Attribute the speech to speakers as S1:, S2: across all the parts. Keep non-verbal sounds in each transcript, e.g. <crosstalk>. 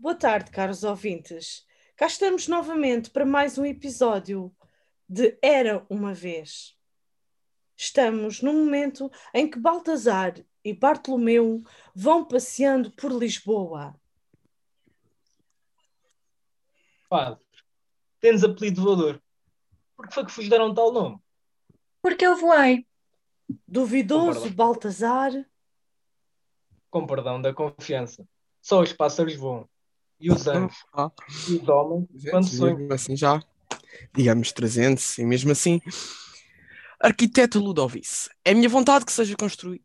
S1: Boa tarde, caros ouvintes. Cá estamos novamente para mais um episódio de Era uma Vez. Estamos num momento em que Baltazar e Bartolomeu vão passeando por Lisboa.
S2: Padre, tens apelido voador. Por que foi que vos deram tal nome?
S3: Porque eu voei.
S1: Duvidoso. Baltazar,
S2: Com perdão da confiança. Só os pássaros voam. E os anjos.
S4: Ah,
S2: E os homens,
S4: 200,
S2: quando sonham.
S4: mesmo assim já, digamos 300, e mesmo assim, arquiteto Ludovice, é minha vontade que seja construído.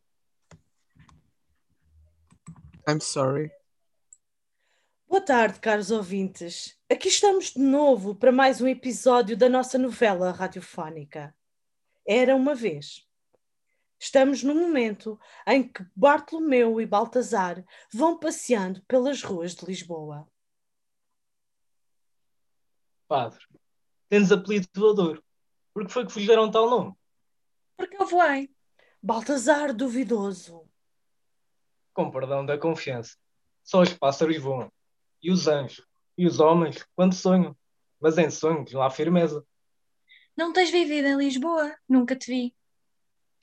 S4: I'm sorry.
S1: Boa tarde, caros ouvintes. Aqui estamos de novo para mais um episódio da nossa novela radiofónica. Era uma vez. Estamos no momento em que Bartolomeu e Baltazar vão passeando pelas ruas de Lisboa.
S2: Padre, tens apelido voador. Por que foi que vos deram tal nome?
S3: Porque eu voei.
S1: Baltazar duvidoso.
S2: Com perdão da confiança. Só os pássaros voam. E os anjos. E os homens, quando sonham. Mas em sonhos não há firmeza.
S3: Não tens vivido em Lisboa? Nunca te vi.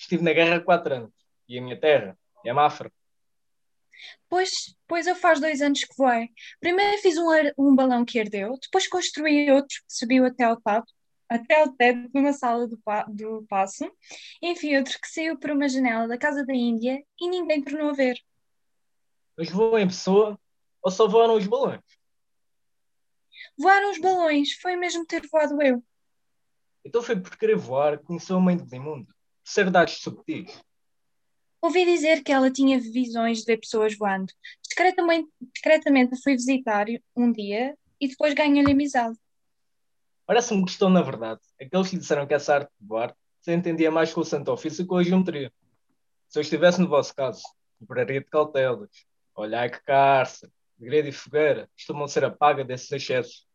S2: Estive na guerra há quatro anos. E a minha terra é Mafra.
S3: Pois, pois eu faz dois anos que voei. Primeiro fiz um, um balão que ardeu, depois construí outro que subiu até ao teto, até ao teto de uma sala do, do passo. Enfim, outro que saiu por uma janela da casa da Índia e ninguém tornou a ver.
S2: Mas voam em pessoa ou só voaram os balões?
S3: Voaram os balões, foi mesmo ter voado eu.
S2: Então foi por querer voar que conheceu a mãe do imundo. Por ser dados subtis.
S3: Ouvi dizer que ela tinha visões de ver pessoas voando. Discretamente, discretamente fui visitar um dia e depois ganhei-lhe amizade.
S2: Parece-me que estão, na verdade, aqueles que disseram que essa arte de voar se entendia mais com o santo ofício que com a geometria. Se eu estivesse no vosso caso, cobraria de cautelas. Olhai que carça, segredo e fogueira costumam ser a paga desses excessos.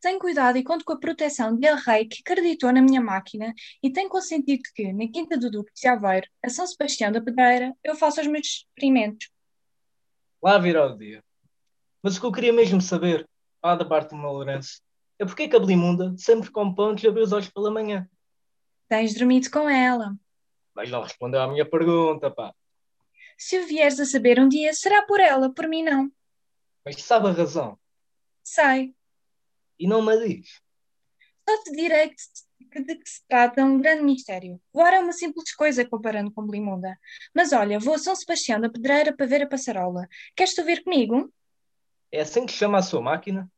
S3: Tenho cuidado e conto com a proteção de El Rei que acreditou na minha máquina e tem consentido que, na Quinta do Duque de Aveiro, a São Sebastião da Pedreira, eu faça os meus experimentos.
S2: Lá virá o dia. Mas o que eu queria mesmo saber, Padre Bartolomeu Lourenço, é porque que a Belimunda sempre antes de abrir os olhos pela manhã.
S3: Tens dormido com ela.
S2: Mas não respondeu à minha pergunta, pá.
S3: Se o vieres a saber um dia, será por ela, por mim não.
S2: Mas sabe a razão.
S3: Sei.
S2: E não me a diz.
S3: Só te direi que de que se trata um grande mistério. Voar é uma simples coisa comparando com Belimunda. Mas olha, vou a São Sebastião da Pedreira para ver a passarola. Queres tu vir comigo?
S2: É assim que chama a sua máquina?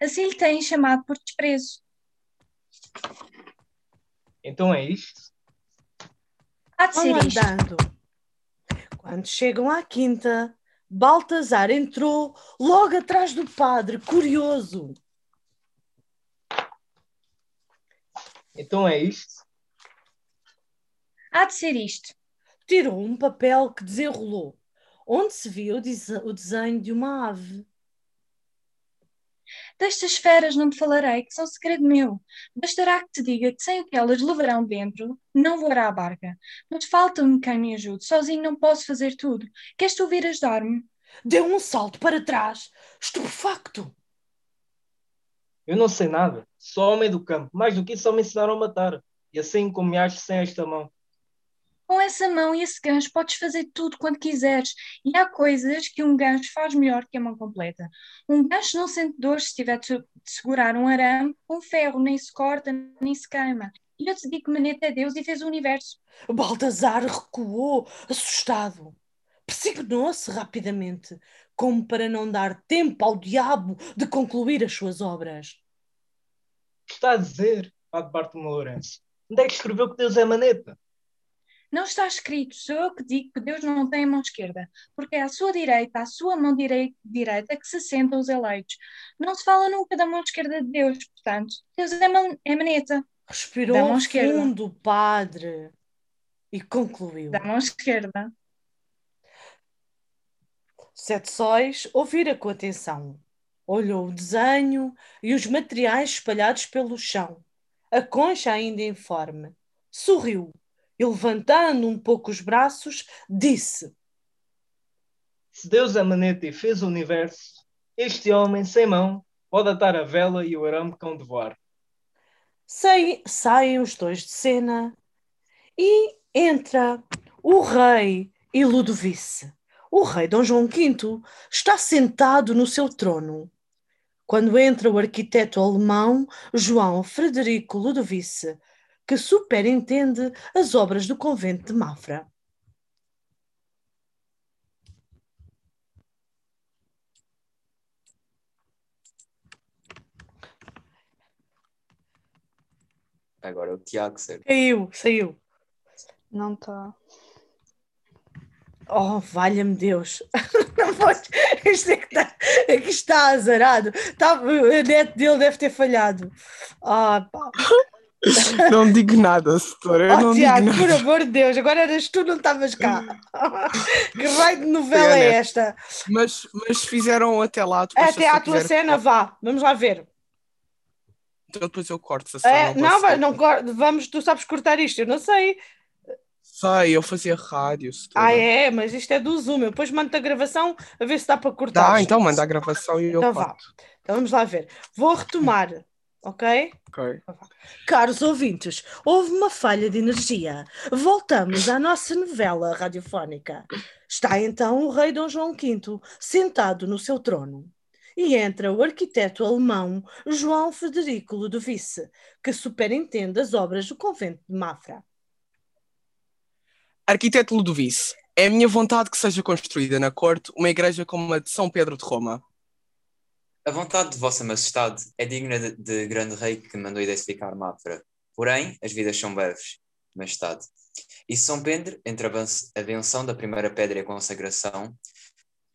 S3: Assim lhe têm chamado por desprezo.
S2: Então é isto?
S3: Há de ser isto.
S1: andando. Quando chegam à quinta, Baltazar entrou logo atrás do padre, curioso.
S2: Então é isto?
S3: Há de ser isto.
S1: Tirou um papel que desenrolou, onde se dese- o desenho de uma ave.
S3: Destas feras não te falarei, que são segredo meu. Bastará que te diga que sem o que elas levarão dentro, não voará a barca. Mas falta-me quem me ajude. Sozinho não posso fazer tudo. Queres tu vir ajudar-me?
S1: Deu um salto para trás, estupefacto.
S2: Eu não sei nada. Sou homem do campo. Mais do que isso, só me ensinaram a matar. E assim como me acho sem esta mão.
S3: Com essa mão e esse gancho podes fazer tudo quanto quiseres. E há coisas que um gancho faz melhor que a mão completa. Um gancho não sente dor se tiver de de segurar um arame, um ferro nem se corta, nem se queima. E eu te digo que Maneta é Deus e fez o universo.
S1: Baltazar recuou, assustado. Persignou-se rapidamente, como para não dar tempo ao diabo de concluir as suas obras.
S2: O que está a dizer, Padre Bartolomeu Lourenço? Onde é que escreveu que Deus é maneta?
S3: Não está escrito, sou eu que digo que Deus não tem a mão esquerda, porque é à sua direita, à sua mão direi- direita, que se sentam os eleitos. Não se fala nunca da mão esquerda de Deus, portanto, Deus é, man é maneta,
S1: Respirou
S3: Da mão esquerda.
S1: fundo padre e concluiu.
S3: da mão esquerda.
S1: Sete Sóis ouvira com atenção. Olhou o desenho e os materiais espalhados pelo chão, a concha ainda informe. Sorriu e, levantando um pouco os braços, disse:
S2: Se Deus é maneta e fez o universo, Este homem sem mão pode atar a vela e o arame cão de voar.
S1: Sai- saem os dois de cena e entra o rei e Ludovice. O rei Dom João V está sentado no seu trono. Quando entra o arquiteto alemão João Frederico Ludovice, que superintende as obras do convento de Mafra.
S5: Agora o Tiago, certo?
S1: Saiu, saiu.
S6: Não está.
S1: Oh, valha-me Deus. <laughs> Não pode. Isto é que está, é que está azarado. Tá, a net dele deve ter falhado. Ah, pá. <laughs>
S4: Não digo nada, setora.
S1: Oh,
S4: não
S1: Tiago, por amor de Deus, agora eras tu, não estavas cá. <laughs> que raio de novela é
S4: Pena.
S1: esta?
S4: Mas, mas fizeram até lá.
S1: Até à tua cena, vá. Vamos lá ver.
S4: Então depois eu corto se a
S1: É,
S4: cena,
S1: não,
S4: posso-
S1: vai, não, cor- vamos, tu sabes cortar isto, eu não sei.
S4: Sei, eu fazia rádio.
S1: Ah, é, mas isto é do Zoom. Eu depois mando a gravação a ver se dá para cortar.
S4: Dá, então manda a gravação e eu
S1: Então
S4: corto.
S1: Então vamos lá ver. Vou retomar, <laughs> ok?
S4: Ok.
S1: Caros ouvintes, houve uma falha de energia. Voltamos à nossa novela radiofónica. Está então o rei Dom João V sentado no seu trono. E entra o arquiteto alemão João Frederico Ludovice, que superintende as obras do convento de Mafra.
S4: Arquiteto Ludovice, é a minha vontade que seja construída na corte uma igreja como a de São Pedro de Roma.
S5: A vontade de Vossa Majestade é digna de, de grande rei que mandou identificar Mafra. Porém, as vidas são breves, Majestade. E São Pedro, entre a benção da primeira pedra e a consagração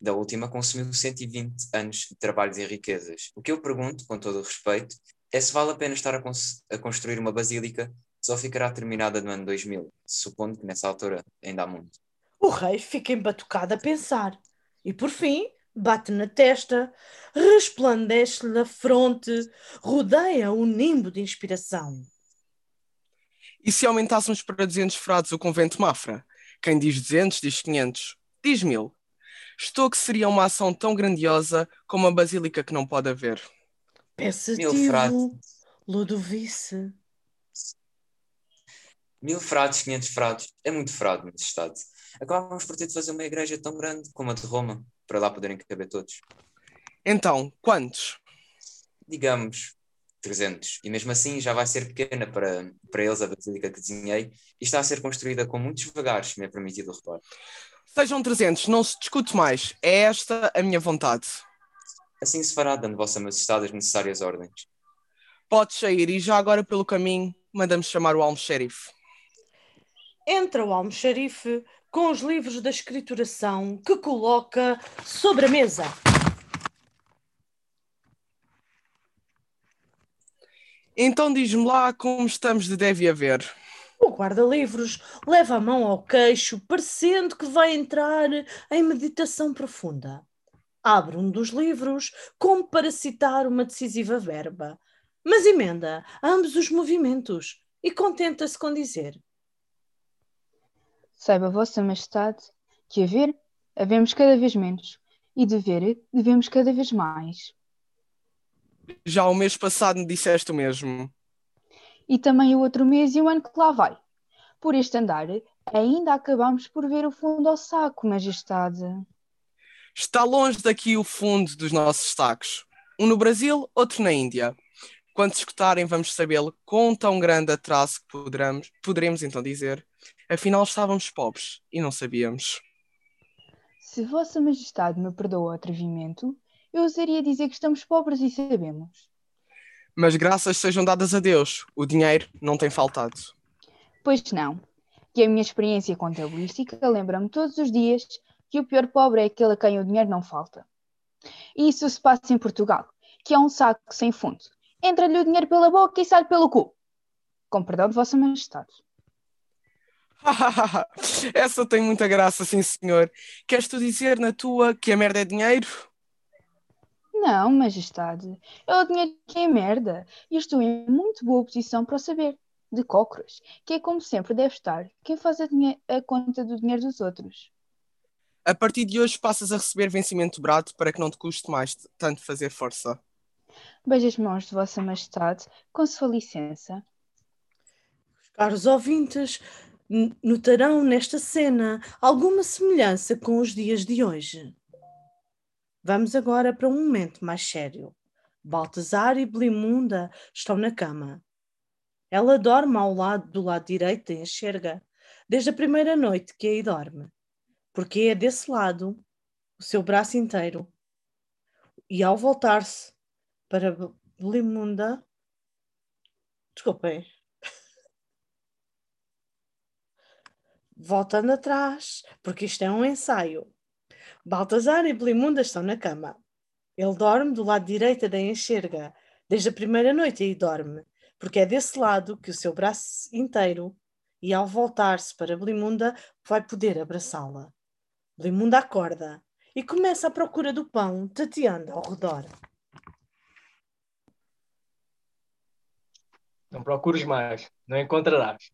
S5: da última, consumiu 120 anos de trabalhos e riquezas. O que eu pergunto, com todo o respeito, é se vale a pena estar a, a construir uma basílica só ficará terminada no ano 2000, supondo que nessa altura ainda há muito.
S1: O rei fica embatucado a pensar e, por fim, bate na testa, resplandece-lhe a fronte, rodeia um nimbo de inspiração.
S4: E se aumentássemos para 200 frados o convento de Mafra? Quem diz 200 diz 500. Diz mil. Estou que seria uma ação tão grandiosa como a basílica que não pode haver.
S1: Pensativo. Ludovice.
S5: Mil frados, 500 frados, é muito frado, Majestade. Acabávamos por ter de fazer uma igreja tão grande como a de Roma, para lá poderem caber todos.
S4: Então, quantos?
S5: Digamos 300. E mesmo assim já vai ser pequena para, para eles a basílica que desenhei e está a ser construída com muitos devagares, se me é permitido o reparo.
S4: Sejam 300, não se discute mais. É esta a minha vontade.
S5: Assim se fará, dando Vossa Majestade as necessárias ordens.
S4: Podes sair e já agora pelo caminho mandamos chamar o almoxerife.
S1: Entra o almoxarife com os livros da escrituração que coloca sobre a mesa.
S4: Então diz-me lá como estamos de deve haver.
S1: O guarda-livros leva a mão ao queixo, parecendo que vai entrar em meditação profunda. Abre um dos livros, como para citar uma decisiva verba, mas emenda ambos os movimentos e contenta-se com dizer:
S6: Saiba Vossa Majestade que haver, havemos cada vez menos, e dever, devemos cada vez mais.
S4: Já o mês passado me disseste o mesmo.
S6: E também o outro mês e o ano que lá vai. Por este andar, ainda acabamos por ver o fundo ao saco, Majestade.
S4: Está longe daqui o fundo dos nossos sacos. Um no Brasil, outro na Índia. Quando escutarem, vamos sabê-lo com tão grande atraso que poderemos, poderemos então dizer. Afinal, estávamos pobres e não sabíamos.
S6: Se Vossa Majestade me perdoa o atrevimento, eu ousaria dizer que estamos pobres e sabemos.
S4: Mas graças sejam dadas a Deus, o dinheiro não tem faltado.
S6: Pois não. E a minha experiência contabilística lembra-me todos os dias que o pior pobre é aquele a quem o dinheiro não falta. E isso se passa em Portugal, que é um saco sem fundo. Entra-lhe o dinheiro pela boca e sai pelo cu. Com perdão de Vossa Majestade. <laughs>
S4: Essa tem muita graça, sim senhor. Queres tu dizer na tua que a merda é dinheiro?
S6: Não, Majestade. É o dinheiro que é merda. E eu estou em muito boa posição para o saber. De cócoras, que é como sempre deve estar quem faz a, a conta do dinheiro dos outros.
S4: A partir de hoje passas a receber vencimento brado para que não te custe mais tanto fazer força.
S6: Beijo as mãos de Vossa Majestade, com sua licença.
S1: Caros ouvintes, notarão nesta cena alguma semelhança com os dias de hoje. Vamos agora para um momento mais sério. Baltazar e Belimunda estão na cama. Ela dorme ao lado do lado direito da enxerga, desde a primeira noite que aí dorme, porque é desse lado o seu braço inteiro. E ao voltar-se para Belimunda, desculpem, voltando atrás, porque isto é um ensaio. Baltazar e Belimunda estão na cama. Ele dorme do lado direito da enxerga, desde a primeira noite aí dorme, porque é desse lado que o seu braço inteiro, e ao voltar-se para Belimunda, vai poder abraçá-la. Belimunda acorda e começa a procura do pão, tateando ao redor.
S2: Não procures mais, não encontrarás.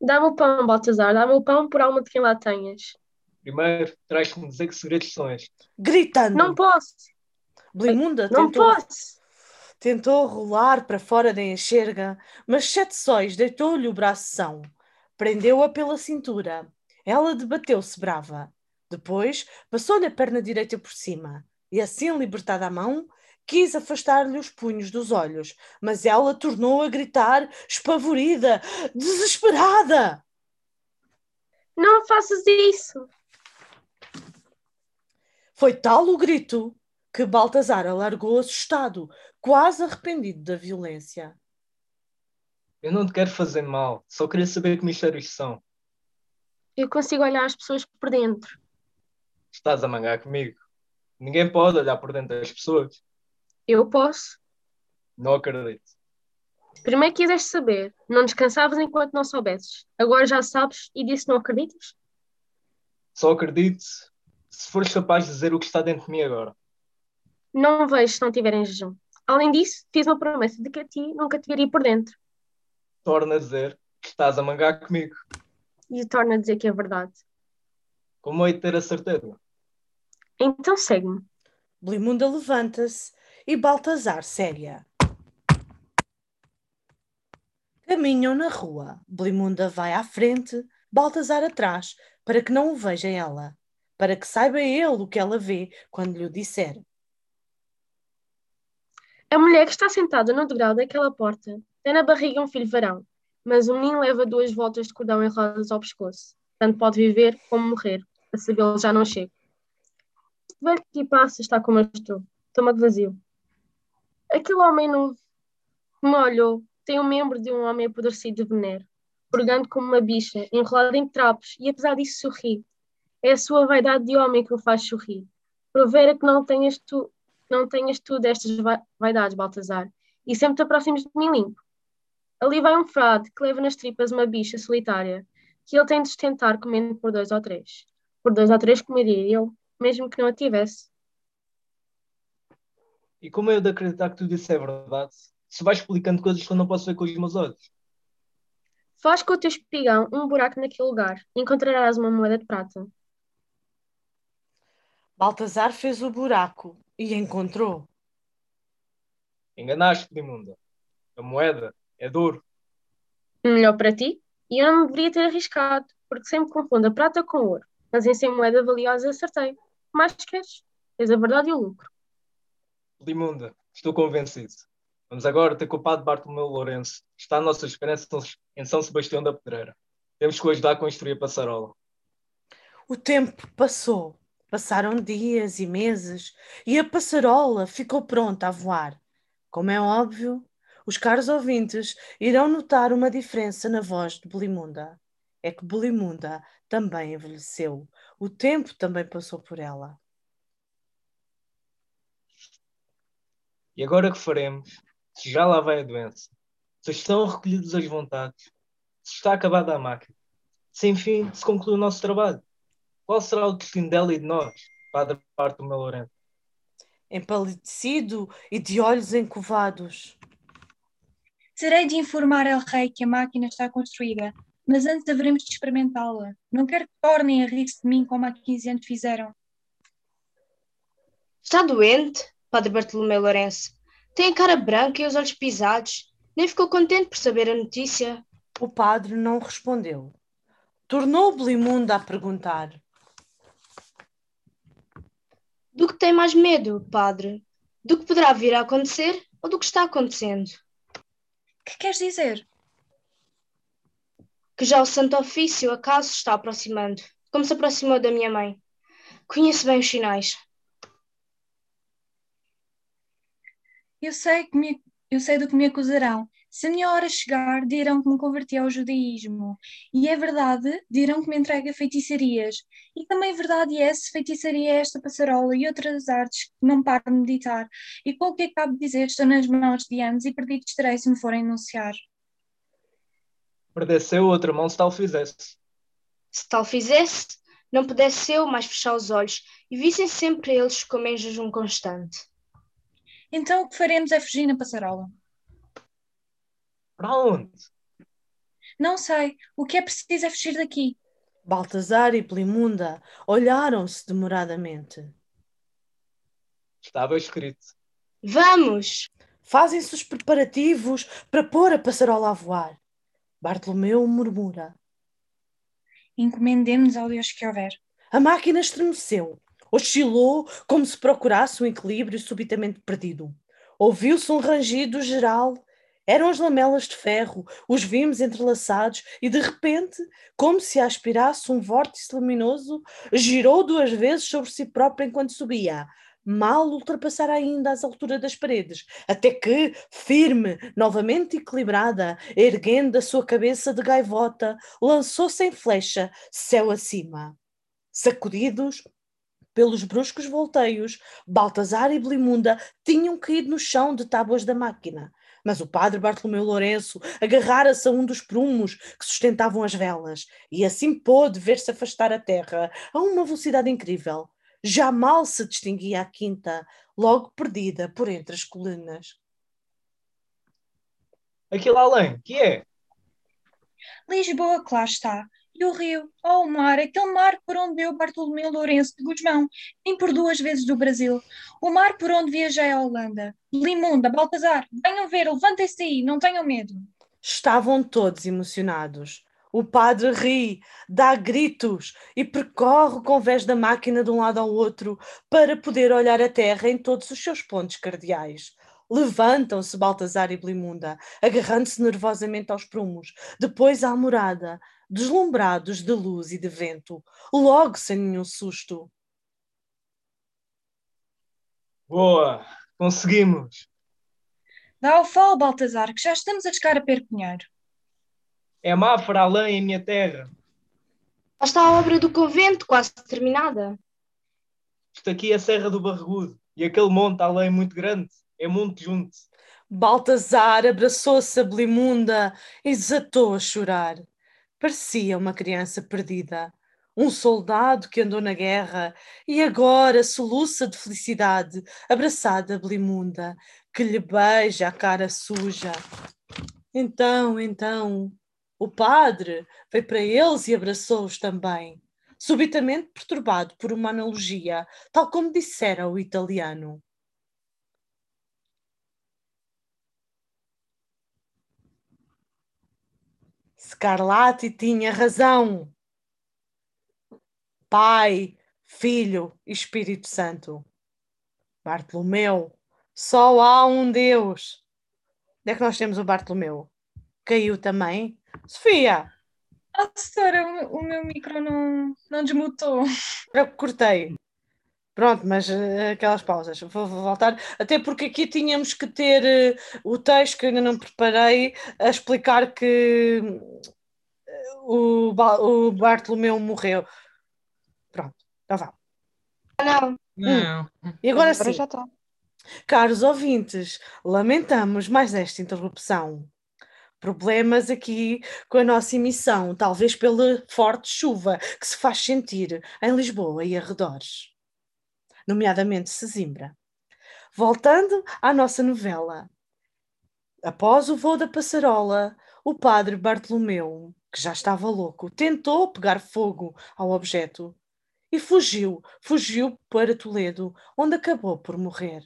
S7: Dá-me o pão, Baltazar, dá-me o pão por alma de quem lá tenhas.
S2: Primeiro, traz-me dizer que segredos são estes.
S1: Gritando,
S7: Não posso,
S1: Belimunda
S7: não
S1: tentou
S7: posso.
S1: Tentou rolar para fora da enxerga, mas Sete Sóis deitou-lhe o bração, prendeu-a pela cintura. Ela debateu-se brava. Depois passou-lhe a perna direita por cima e, assim libertada a mão, quis afastar-lhe os punhos dos olhos, mas ela tornou a gritar, espavorida, desesperada.
S7: Não faças isso.
S1: Foi tal o grito que Baltazar alargou assustado, quase arrependido da violência.
S2: Eu não te quero fazer mal, só queria saber que mistérios são.
S7: Eu consigo olhar as pessoas por dentro.
S2: Estás a mangar comigo. Ninguém pode olhar por dentro das pessoas.
S7: Eu posso.
S2: Não acredito.
S7: Primeiro quiseste saber, não descansavas enquanto não soubesses. Agora já sabes e disse não acreditas?
S2: Só acredito se fores capaz de dizer o que está dentro de mim agora.
S7: Não vejo se não tiver em jejum. Além disso, fiz uma promessa de que a ti nunca te veria por dentro.
S2: Torna a dizer que estás a mangar comigo.
S7: E torna a dizer que é verdade.
S2: Como hei de ter a certeza?
S7: Então segue-me.
S1: Belimunda levanta-se e Baltazar séria. Caminham na rua. Belimunda vai à frente, Baltazar atrás, para que não o veja ela, para que saiba ele o que ela vê quando lhe disser.
S7: A mulher que está sentada no degrau daquela porta tem na barriga um filho varão, mas o menino leva duas voltas de cordão enroladas ao pescoço. Tanto pode viver como morrer. A sabê-lo já não chega. Velho que passa está como eu estou, estômago vazio. Aquele homem que me olhou tem um membro de um homem apodrecido de veneno, purgando como uma bicha, enrolado em trapos, e apesar disso sorri. É a sua vaidade de homem que o faz sorrir. Provera que não tenhas tu, não tenhas tu destas vai- vaidades, Baltazar, e sempre te aproximes de mim limpo. Ali vai um frade que leva nas tripas uma bicha solitária, que ele tem de sustentar comendo por dois ou três. Por dois ou três comeria eu, mesmo que não a tivesse.
S2: E como eu de acreditar que tudo isso é verdade? Se vais explicando coisas que eu não posso ver com os meus olhos.
S7: Faz com o teu espigão um buraco naquele lugar, e encontrarás uma moeda de prata.
S1: Baltazar fez o buraco e encontrou.
S2: Enganaste, imunda. A moeda é de ouro.
S7: Melhor para ti, e eu não deveria ter arriscado, porque sempre confundo a prata com ouro, mas em ser moeda valiosa acertei. Mais queres? Tens a verdade e o lucro.
S2: Limunda, estou convencido. Vamos agora ter com o padre Bartolomeu Lourenço. Está a nossa esperança em São Sebastião da Pedreira. Temos que o ajudar a construir a passarola.
S1: O tempo passou. Passaram dias e meses e a passarola ficou pronta a voar. Como é óbvio, os caros ouvintes irão notar uma diferença na voz de Belimunda. É que Belimunda também envelheceu. O tempo também passou por ela.
S2: E agora o que faremos? Se já lá vai a doença, se estão recolhidas as vontades, se está acabada a máquina, se enfim se conclui o nosso trabalho, qual será o destino dela e de nós, Padre Bartolomeu Lourenço?
S1: Empalidecido e de olhos encovados.
S3: Terei de informar ao rei que a máquina está construída, Mas antes haveremos de experimentá-la. Não quero que tornem a rir-se de mim como há 15 anos fizeram.
S8: Está doente? Padre Bartolomeu Lourenço. Tem a cara branca e os olhos pisados. Nem ficou contente por saber a notícia.
S1: O padre não respondeu. Tornou Belimunda a perguntar.
S8: Do que tem mais medo, padre? Do que poderá vir a acontecer ou do que está acontecendo?
S3: O que queres dizer?
S8: Que já o Santo Ofício acaso se está aproximando, como se aproximou da minha mãe. Conheço bem os sinais.
S3: Eu sei, que me, eu sei do que me acusarão. Se a minha hora chegar, dirão que me converti ao judaísmo. E é verdade, dirão que me entrego a feitiçarias. E também verdade é se feitiçaria é esta passarola e outras artes que não paro de meditar. E com o que acabo de dizer, estou nas mãos de ambos e perdido estarei se me forem enunciar.
S2: Perdesse eu outra mão se tal fizesse.
S8: Se tal fizesse, não pudesse eu mais fechar os olhos e vissem sempre eles como em jejum constante.
S3: Então o que faremos é fugir na passarola.
S2: Para onde?
S3: Não sei, o que é preciso é fugir daqui.
S1: Baltazar e Plimunda olharam-se demoradamente.
S2: Estava escrito.
S8: Vamos!
S1: Fazem-se os preparativos para pôr a passarola a voar. Bartolomeu murmura.
S3: Encomendemos ao Deus que houver.
S1: A máquina estremeceu, oscilou como se procurasse um equilíbrio subitamente perdido. Ouviu-se um rangido geral. Eram as lamelas de ferro, os vimos entrelaçados e, de repente, como se aspirasse um vórtice luminoso, girou duas vezes sobre si próprio enquanto subia mal ultrapassar ainda as alturas das paredes, até que, firme, novamente equilibrada, erguendo a sua cabeça de gaivota, lançou-se em flecha, céu acima. Sacudidos pelos bruscos volteios, Baltazar e Blimunda tinham caído no chão de tábuas da máquina. Mas o padre Bartolomeu Lourenço agarrara-se a um dos prumos que sustentavam as velas e assim pôde ver-se afastar a terra a uma velocidade incrível já mal se distinguia a quinta, logo perdida por entre as colunas.
S2: Aquilo além, que é?
S3: Lisboa, que lá está. E o rio, oh, o mar, aquele mar por onde deu Bartolomeu Lourenço de Guzmão, nem por duas vezes do Brasil. O mar por onde viajei à Holanda. Limunda, Baltazar, venham ver, levantem-se aí, não tenham medo.
S1: Estavam todos emocionados. O padre ri, dá gritos e percorre o convés da máquina de um lado ao outro para poder olhar a terra em todos os seus pontos cardeais. Levantam-se Baltazar e Blimunda, agarrando-se nervosamente aos prumos, depois à morada, deslumbrados de luz e de vento, logo sem nenhum susto.
S2: Boa, conseguimos.
S3: Dá o falo, Baltazar, que já estamos a descar a percunhar.
S2: É Mafra além em minha terra.
S8: Lá está a obra do convento, quase terminada.
S2: Isto aqui é a Serra do Barregudo e aquele monte além muito grande. É monte junto.
S1: Baltazar abraçou-se a Belimunda e desatou a chorar. Parecia uma criança perdida. Um soldado que andou na guerra e agora soluça de felicidade, abraçada a Belimunda, que lhe beija a cara suja. Então, então, o padre veio para eles e abraçou-os também, subitamente perturbado por uma analogia, tal como dissera o italiano. Scarlatti tinha razão. Pai, Filho e Espírito Santo. Bartolomeu, só há um Deus. Onde é que nós temos o Bartolomeu? Caiu também? Sofia!
S3: Ah, senhora, o, o meu micro não, não desmutou.
S1: Eu cortei. Pronto, mas uh, aquelas pausas. Vou, vou, voltar. Até porque aqui tínhamos que ter uh, o texto que eu ainda não preparei a explicar que uh, o, o Bartolomeu morreu. Pronto, então vá.
S8: Não.
S2: Não.
S1: Hum. E agora,
S6: Agora
S1: sim.
S6: já está.
S1: Caros ouvintes, lamentamos mais esta interrupção. Problemas aqui com a nossa emissão, talvez pela forte chuva que se faz sentir em Lisboa e arredores, nomeadamente Sesimbra. Voltando à nossa novela. Após o voo da passarola, o padre Bartolomeu, que já estava louco, tentou pegar fogo ao objeto e fugiu, fugiu para Toledo, onde acabou por morrer.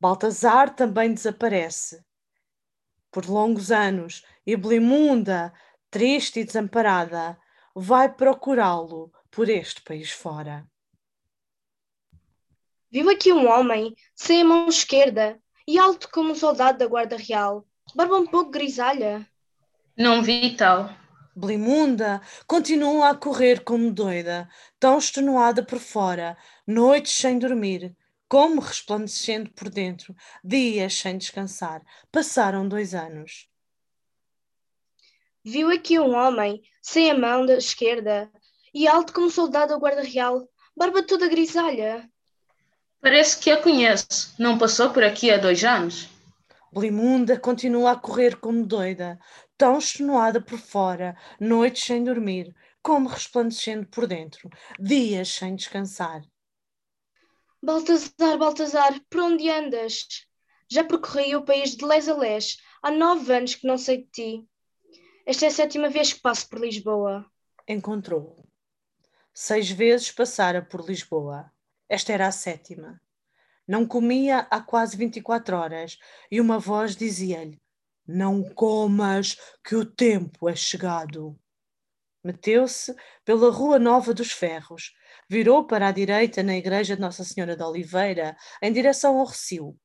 S1: Baltazar também desaparece. Por longos anos, e Blimunda, triste e desamparada, vai procurá-lo por este país fora.
S8: Viu aqui um homem, sem a mão esquerda, e alto como um soldado da Guarda Real, barba um pouco grisalha.
S9: Não vi tal.
S1: Blimunda continua a correr como doida, tão extenuada por fora, noites sem dormir, como resplandecendo por dentro, dias sem descansar. Passaram dois anos.
S8: Viu aqui um homem, sem a mão da esquerda, e alto como um soldado da Guarda Real, barba toda grisalha.
S9: Parece que a conhece. Não passou por aqui há dois anos?
S1: Blimunda continua a correr como doida, tão extenuada por fora, noites sem dormir, como resplandecendo por dentro, dias sem descansar.
S8: Baltazar, Baltazar, por onde andas? Já percorri o país de les a les. Há nove anos que não sei de ti. Esta é a sétima vez que passo por Lisboa.
S1: Encontrou-o. Seis vezes passara por Lisboa. Esta era a sétima. Não comia há quase 24 horas e uma voz dizia-lhe: Não comas, que o tempo é chegado. Meteu-se pela Rua Nova dos Ferros, virou para a direita na igreja de Nossa Senhora de Oliveira, em direção ao Recio.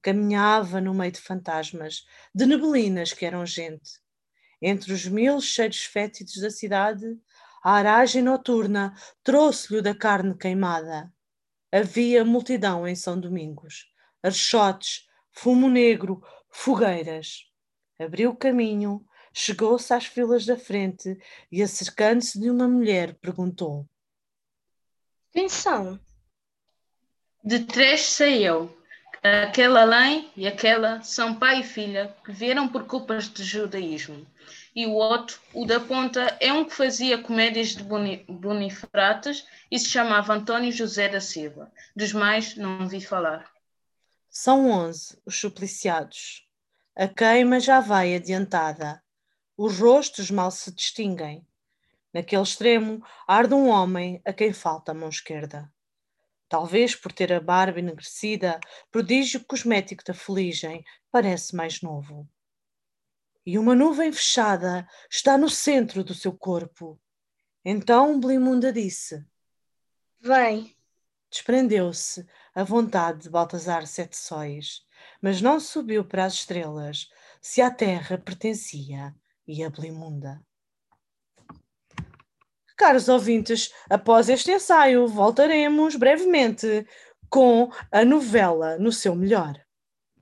S1: Caminhava no meio de fantasmas, de neblinas que eram gente. Entre os mil cheiros fétidos da cidade, a aragem noturna trouxe-lhe da carne queimada. Havia multidão em São Domingos, archotes, fumo negro, fogueiras. Abriu caminho, chegou-se às filas da frente e, acercando-se de uma mulher, perguntou:
S8: Quem são?
S9: De três sei eu. Aquela além e aquela são pai e filha que vieram por culpas de judaísmo. E o outro, o da ponta, é um que fazia comédias de boni bonifrates e se chamava Antônio José da Silva. Dos mais não vi falar.
S1: São onze os supliciados. A queima já vai adiantada. Os rostos mal se distinguem. Naquele extremo arde um homem a quem falta a mão esquerda. Talvez por ter a barba enegrecida, prodígio cosmético da fuligem, parece mais novo. E uma nuvem fechada está no centro do seu corpo. Então Blimunda disse:
S8: Vem.
S1: Desprendeu-se a vontade de Baltazar Sete Sóis, mas não subiu para as estrelas, se à terra pertencia e a Blimunda. Caros ouvintes, após este ensaio, voltaremos brevemente com a novela no seu melhor.